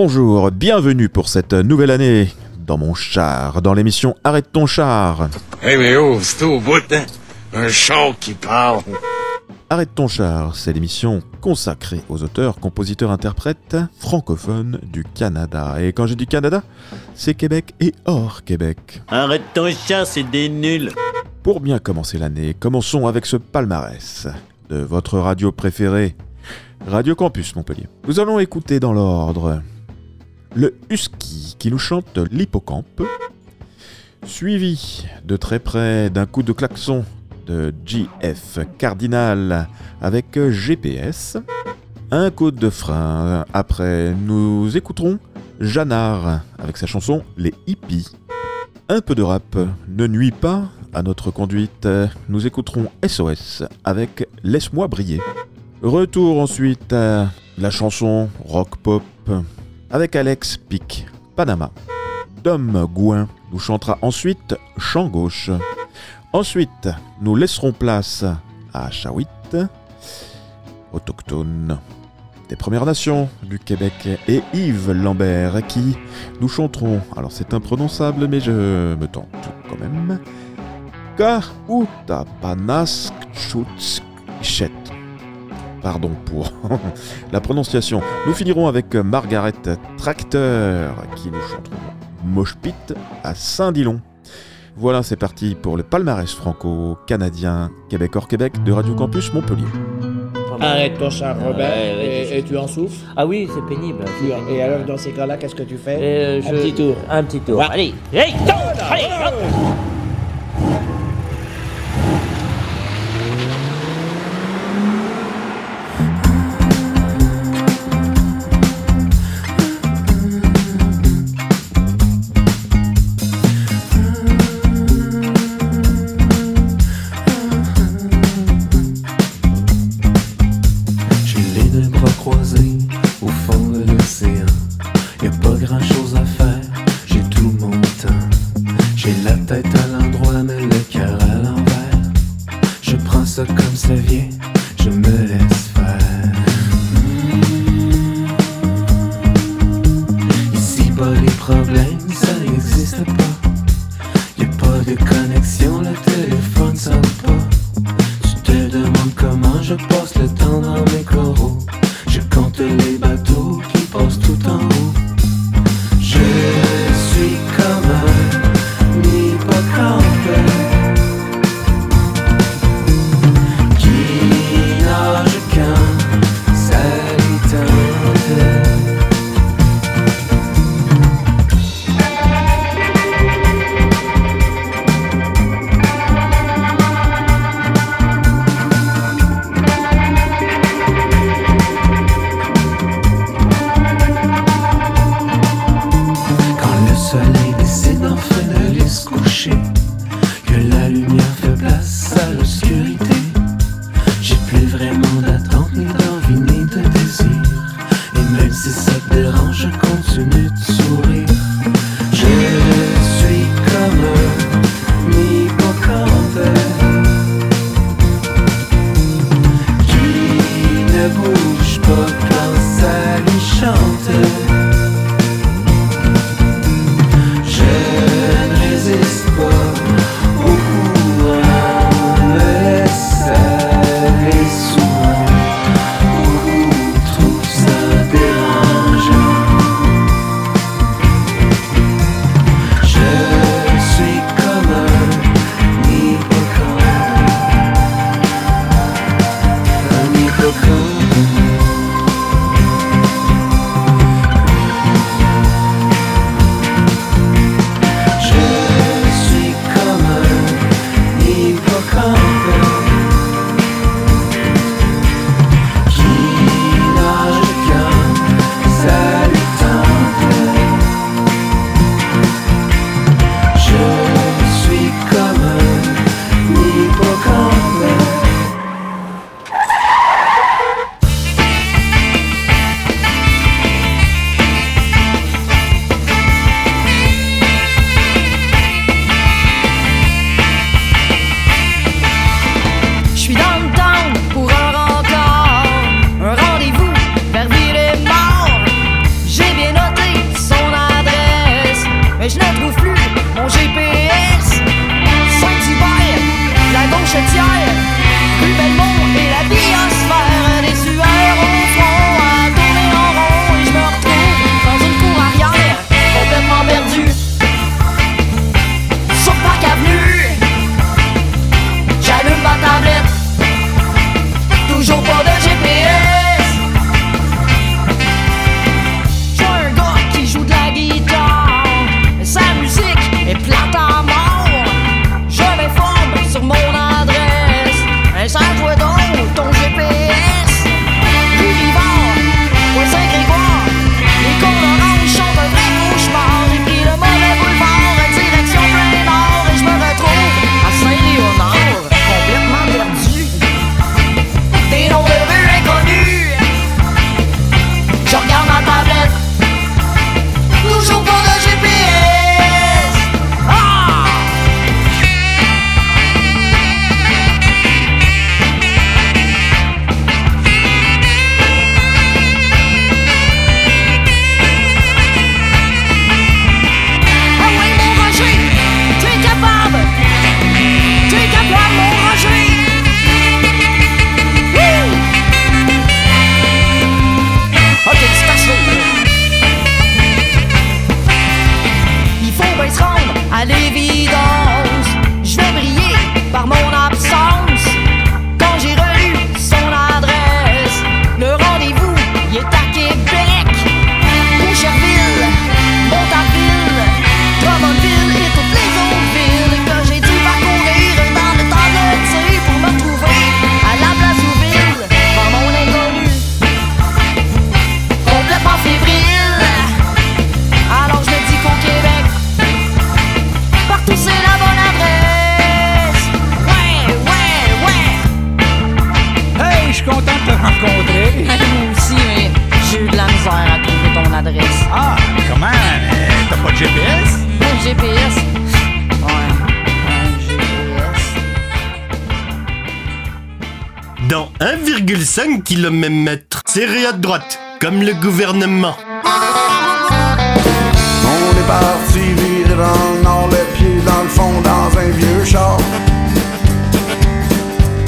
Bonjour, bienvenue pour cette nouvelle année dans mon char, dans l'émission Arrête ton char. Eh mais oh, c'est au bout, hein? Un char qui parle. Arrête ton char, c'est l'émission consacrée aux auteurs, compositeurs, interprètes francophones du Canada. Et quand je dis Canada, c'est Québec et hors Québec. Arrête ton char, c'est des nuls. Pour bien commencer l'année, commençons avec ce palmarès de votre radio préférée, Radio Campus Montpellier. Nous allons écouter dans l'ordre le Husky qui nous chante l'hippocampe, suivi de très près d'un coup de klaxon de GF Cardinal avec GPS, un coup de frein. Après, nous écouterons Janard avec sa chanson Les hippies. Un peu de rap ne nuit pas à notre conduite. Nous écouterons SOS avec Laisse-moi briller. Retour ensuite à la chanson rock pop avec Alex Pic, Panama. Dom Gouin nous chantera ensuite Chant gauche. Ensuite, nous laisserons place à Chawit, autochtone des Premières Nations du Québec, et Yves Lambert qui nous chanteront, alors c'est imprononçable mais je me tente quand même, Chutskichet. Pardon pour la prononciation. Nous finirons avec Margaret Tracteur qui nous chanteront Mosh Pit à Saint-Dillon. Voilà, c'est parti pour le palmarès franco-canadien Québec hors Québec de Radio Campus Montpellier. Arrête ton char, Robert, Ouais, ouais, et, tu en souffles. Ah oui, c'est pénible. Tu- Et alors, dans ces cas-là, qu'est-ce que tu fais? Euh, Un je- petit tour. Un petit tour. Ouais. Allez, allez. 你把。1,5 km. Serré à droite, comme le gouvernement. On est parti virer dans le nord, les pieds dans le fond, dans un vieux char.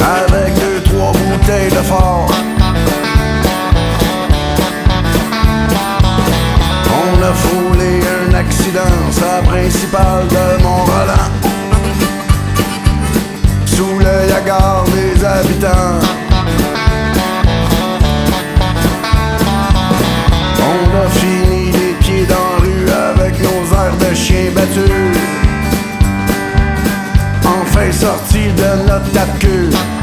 Avec deux, trois bouteilles de fort. On a foulé un accident, sa principale de Mont-Roland. Sous le Yagar habitants. On a fini les pieds dans la rue avec nos airs de chiens battus. Enfin sorti de notre tape-queue.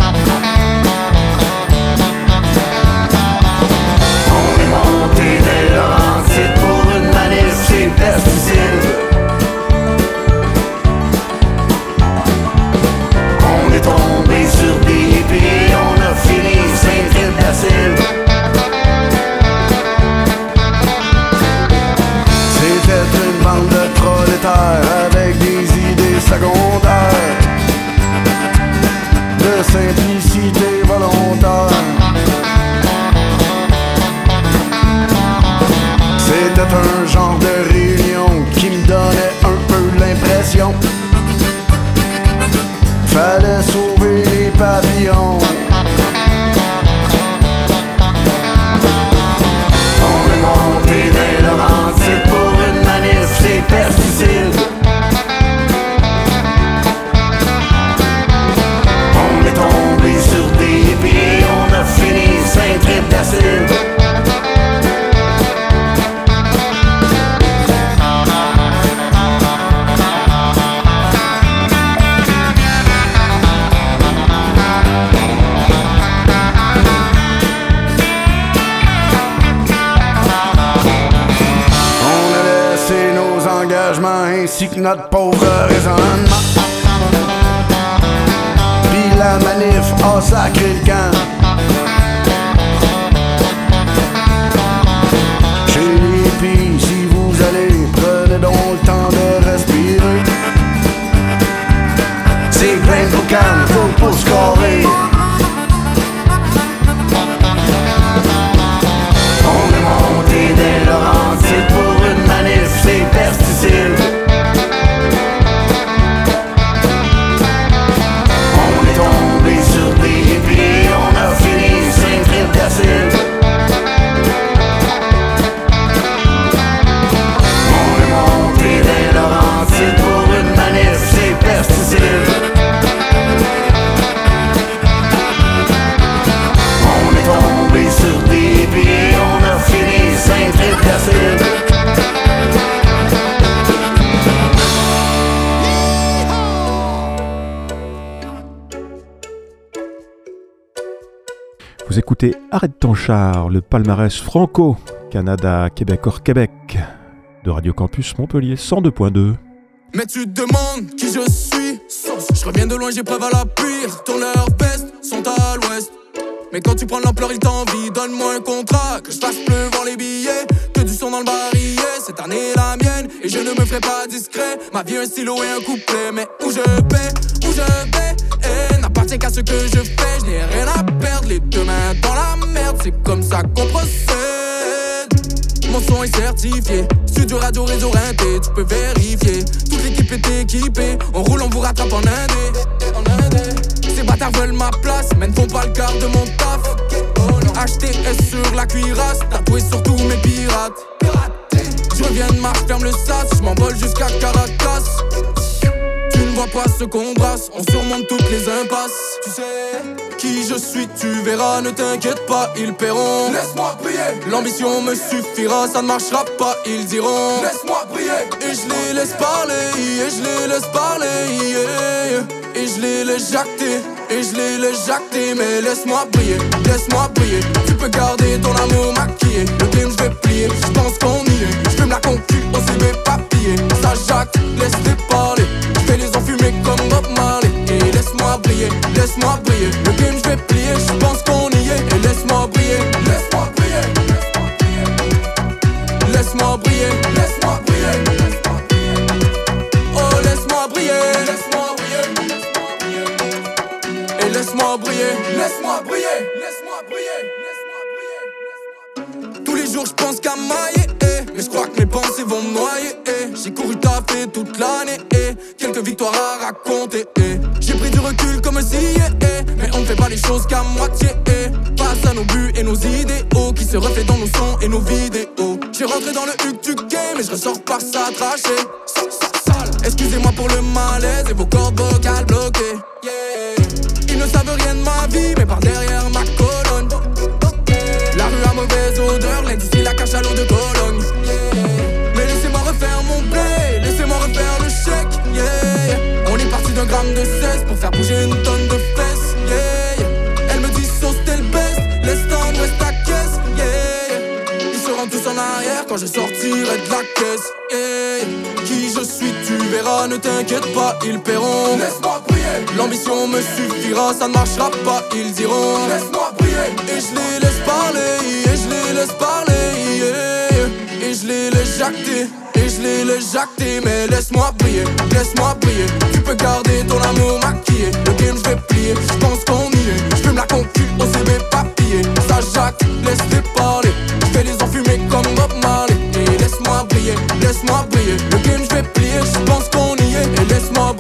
Ainsi que notre pauvre raisonnement. Puis la manif a sacré le. Polskorei Arrête ton char, le palmarès franco, Canada, Québec hors Québec, de Radio Campus Montpellier 102.2. Mais tu te demandes qui je suis. Je reviens de loin, j'ai preuve à l'appui Retourne leurs vestes, sont à l'ouest. Mais quand tu prends l'ampleur, il t'envie. Donne-moi un contrat, que je fasse pleuvoir les billets. Que du son dans le barillet, cette année est la mienne. Et je ne me ferai pas discret. Ma vie un stylo et un couplet. Mais où je vais, où je vais? N'appartient qu'à ce que je fais Je n'ai rien à perdre, les deux mains dans la merde C'est comme ça qu'on procède mon son est certifié, studio radio réseau rinté, tu peux vérifier. Toute l'équipe est équipée, on roule, on vous rattrape en indé. Ces bâtards veulent ma place, mais ne font pas le quart de mon taf. HTS sur la cuirasse, tatoué sur tous mes pirates. Je reviens de Mars, ferme le sas, je m'envole jusqu'à Caracas. Vois pas ce qu'on brasse, on surmonte toutes les impasses. Tu sais qui je suis, tu verras, ne t'inquiète pas, ils paieront. Laisse-moi briller, l'ambition me suffira, ça ne marchera pas, ils diront. Laisse-moi briller, et je les laisse parler, et je les laisse parler, yeah. et je les laisse jacter, et je les laisse jacter, mais laisse-moi briller, laisse-moi briller. Tu peux garder ton amour maquillé, ça pas, ils paieront. Laisse-moi briller. L'ambition me suffira, ça ne marchera pas, ils diront. Laisse-moi briller. Et je les laisse parler, et je les laisse parler. yeah. Et je les laisse jacter. Et je les laisse jacter, mais laisse-moi briller, laisse-moi briller. Tu peux garder ton amour maquillé. Le game, je vais plier, je pense qu'on y est. Je me la concu au CV papier. Ça jacte, laisse-les parler. Je vais les enfumer comme Bob Marley. Et laisse-moi briller, laisse-moi briller. Le game, je vais plier, je pense qu'on y est. Et laisse-moi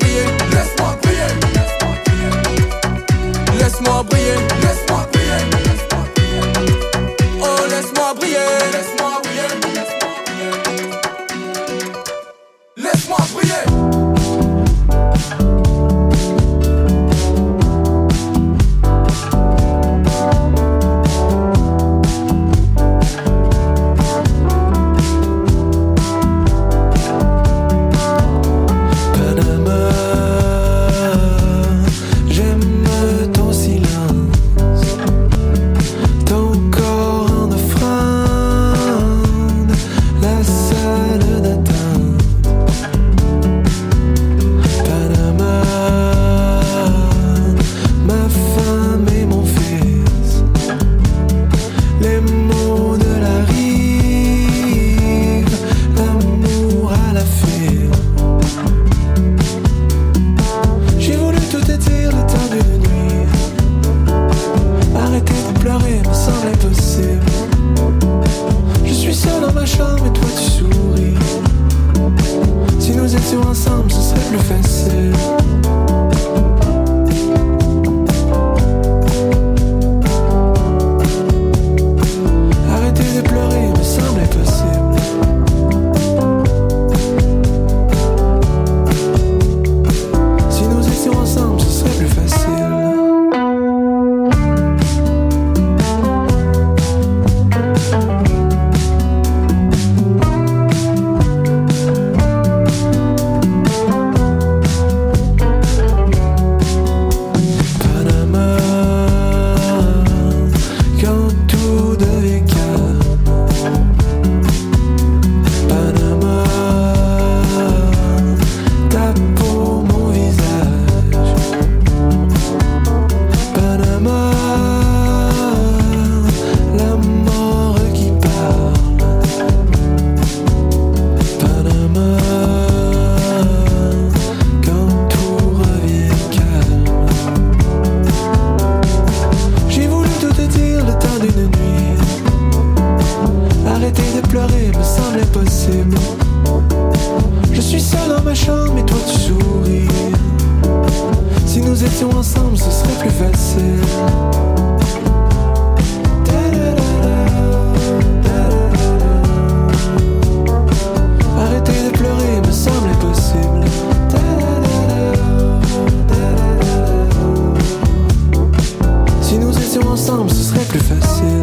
plus facile.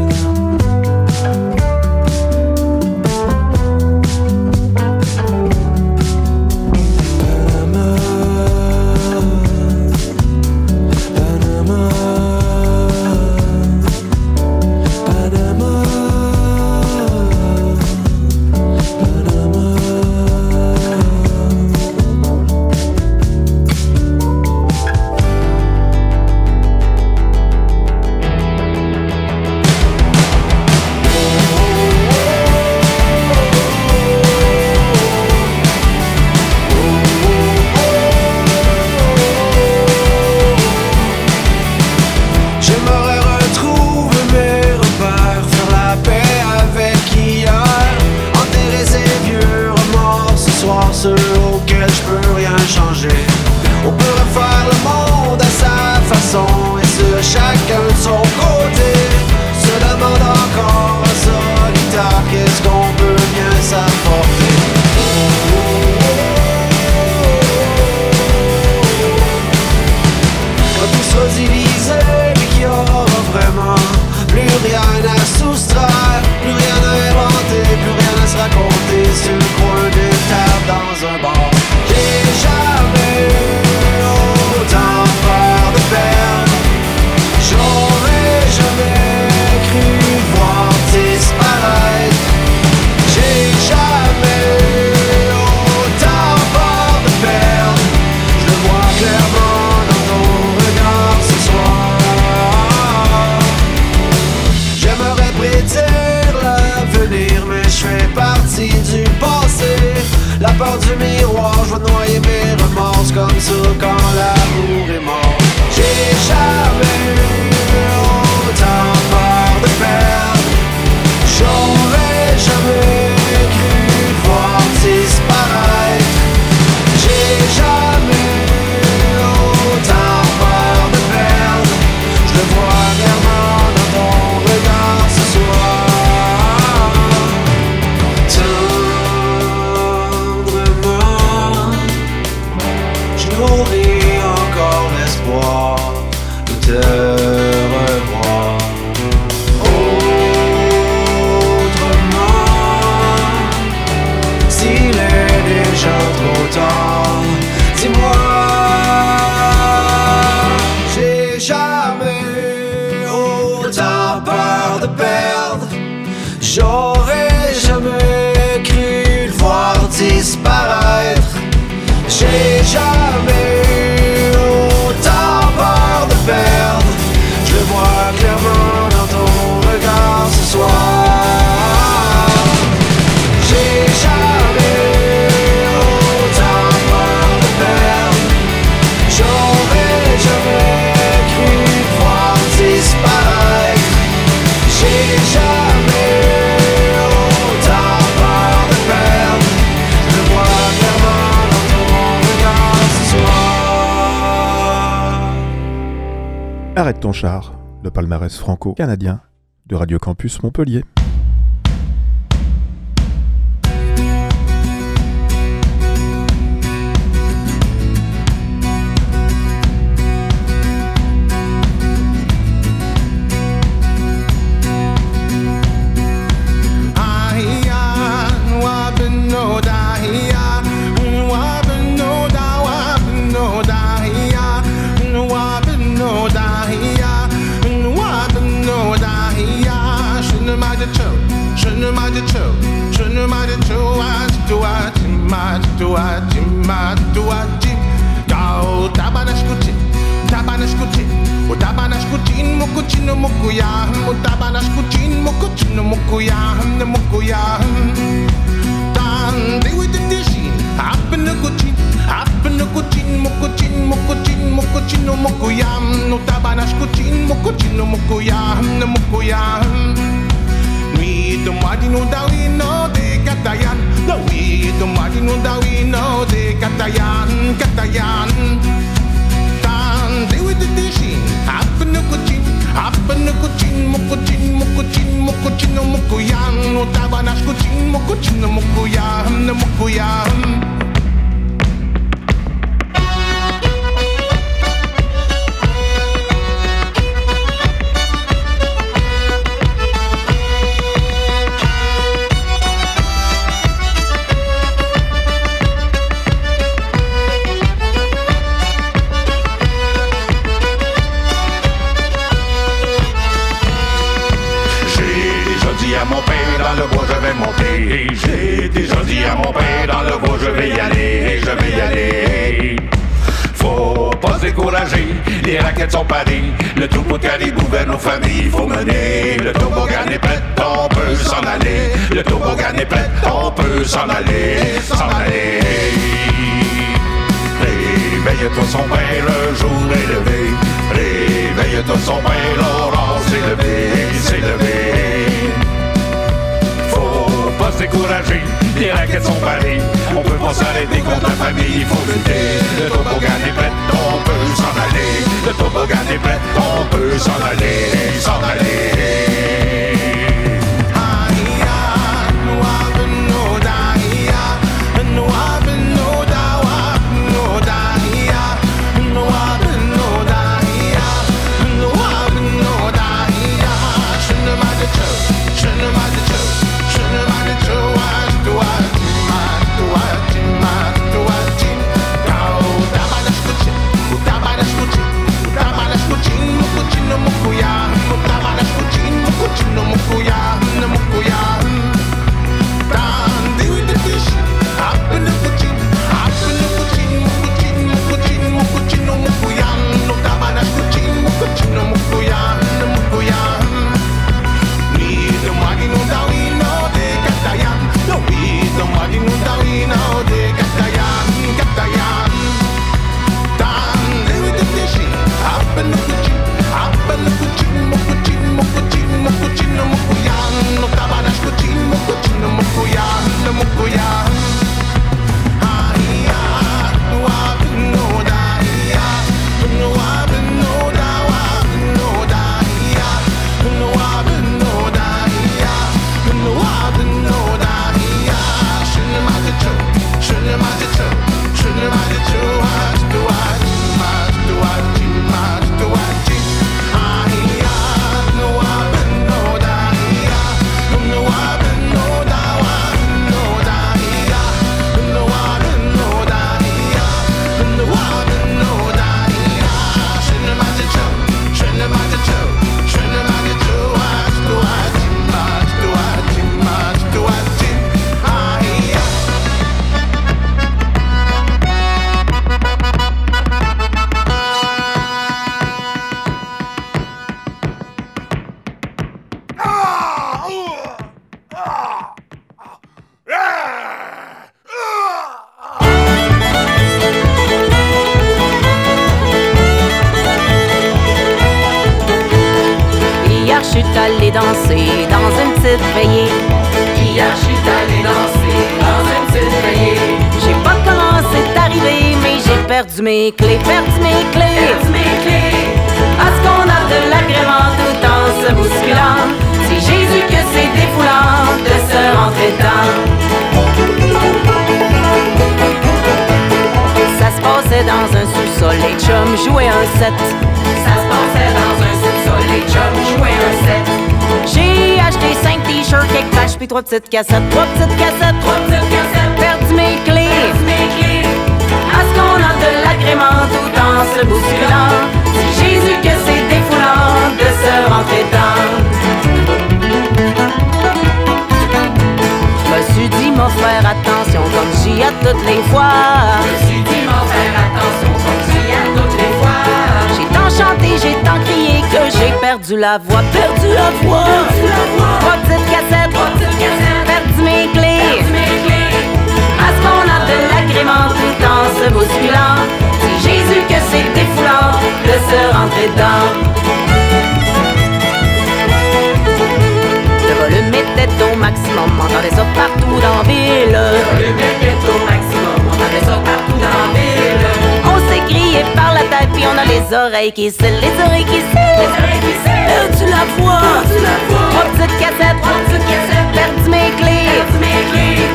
Remords comme jamais autant peur de perdre. J'aurais jamais cru le voir disparaître. J'ai jamais le palmarès franco-canadien de Radio Campus Montpellier. that we know the Katayan. The we to Martin that we know the Katayan, Katayan. Tan they with the dishin, happen no kuchin, happen no kuchin, mokuchin, mokuchin, mokuchin, mokuyan. Otabanash kuchin, mokuchin, mukuyan. mokuyan. Vais monter. J'ai déjà dit à mon père dans le bois je vais y aller, je vais y aller. Faut pas se décourager, les raquettes sont parées. Le troupeau de caribou vers nos familles, faut mener. Le toboggan est prêt, on peut s'en aller. Le toboggan est prêt, on peut s'en aller, s'en aller. Réveille-toi son père, le jour est levé. Réveille-toi son père, l'aurore s'est levé, s'est levé. Se décourager, les raquettes sont parées. On peut pas s'arrêter contre la famille, il faut lutter. Le toboggan est prêt, on peut s'en aller. Le toboggan est prêt, on peut s'en aller, s'en aller. Allé danser dans une petite veillée. Hier, je suis allé danser dans une petite veillée? J'ai pas comment c'est arrivé, mais j'ai perdu mes clés, perdu mes clés. Perdu mes clés. Est-ce qu'on a de l'agrément tout en se bousculant? C'est Jésus que c'est défoulant de se rentrer dedans. Ça se passait dans un sous-sol, les chums jouaient un set. Ça se passait dans un sous-sol, les chums jouaient un set. J'ai acheté 5 t-shirts, quelques patchs, puis trois petites cassettes, trois petites cassettes, trois petites cassettes. Perdu mes clés, perdu mes clés. Est-ce qu'on a de l'agrément tout en se bousculant? C'est Jésus que c'est défoulant de se rentrer dedans. Je me suis dit, mon faire attention comme j'y ai toutes les fois. Je me suis dit, mon faire attention perdu la voix, perdu la voix. Perdu la voix. Trois petites cassettes, trois petites cassettes. Perdu mes clés, perdu mes clés. Est-ce qu'on a de l'agrément tout en se bousculant? C'est Jésus que c'est défoulant de se rentrer dedans. Le volume était au maximum, on entendait ça partout dans la ville. Le volume était au maximum, on entendait ça partout dans la ville. Crié par la tête, puis on a les oreilles qui scellent, les oreilles qui scellent. Les oreilles qui scellent. Perdu la voix, perdu la voix. Trois petites cassettes, trois petites cassettes. Perdu mes clés, perdu mes clés.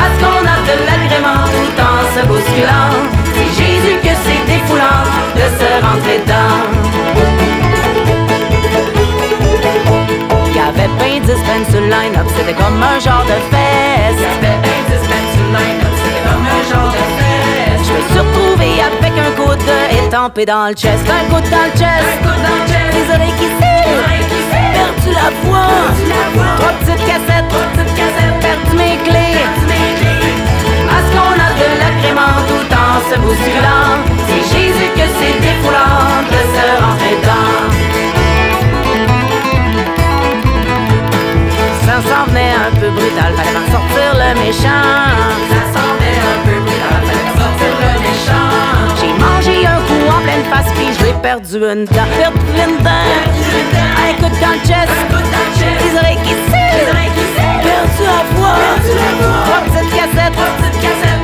Est-ce qu'on a de l'agrément tout en se bousculant? C'est Jésus que c'est défoulant de se rentrer dedans. Y'avait ben 10 bands sur line-up, c'était comme un genre de fête. Y'avait ben 10 bands sur line-up, étampé dans le chest, un coude dans le chest. Les oreilles qui scellent, perdu la voix. Trois petites cassettes, trois petites cassettes, perdu mes clés, clés. Est-ce qu'on a de l'agrément tout en se bousculant? C'est Jésus que c'est défoulant de se dedans. Ça s'en venait un peu brutal, fallait m'en sortir le méchant. Ça Mangé un coup en pleine face, puis j'ai perdu une dent, perdu une dent. Un un coup dans le chest. Les oreilles qui scellent. Perdu la voix. Trois petites cassettes.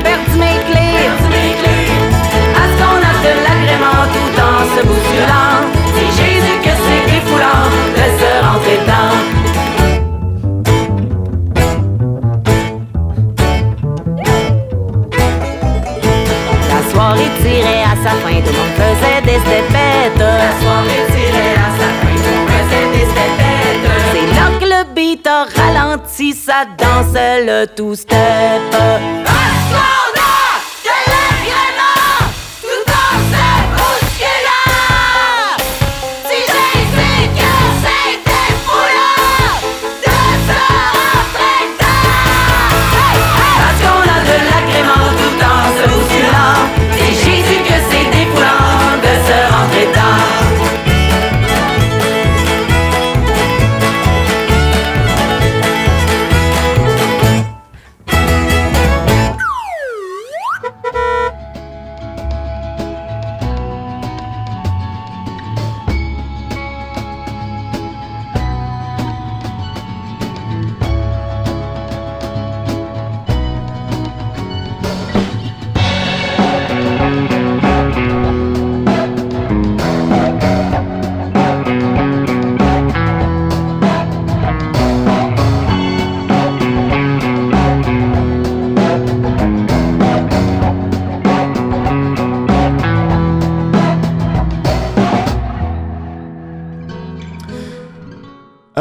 Perdu mes clés, clés. Est-ce qu'on de l'agrément tout en se bousculant? C'est Jésus que c'est défoulant de se rentrer dedans. Dansait le two-step.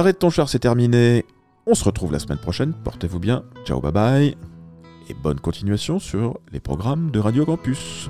Arrête ton char, c'est terminé. On se retrouve la semaine prochaine. Portez-vous bien. Ciao, bye bye. Et bonne continuation sur les programmes de Radio Campus.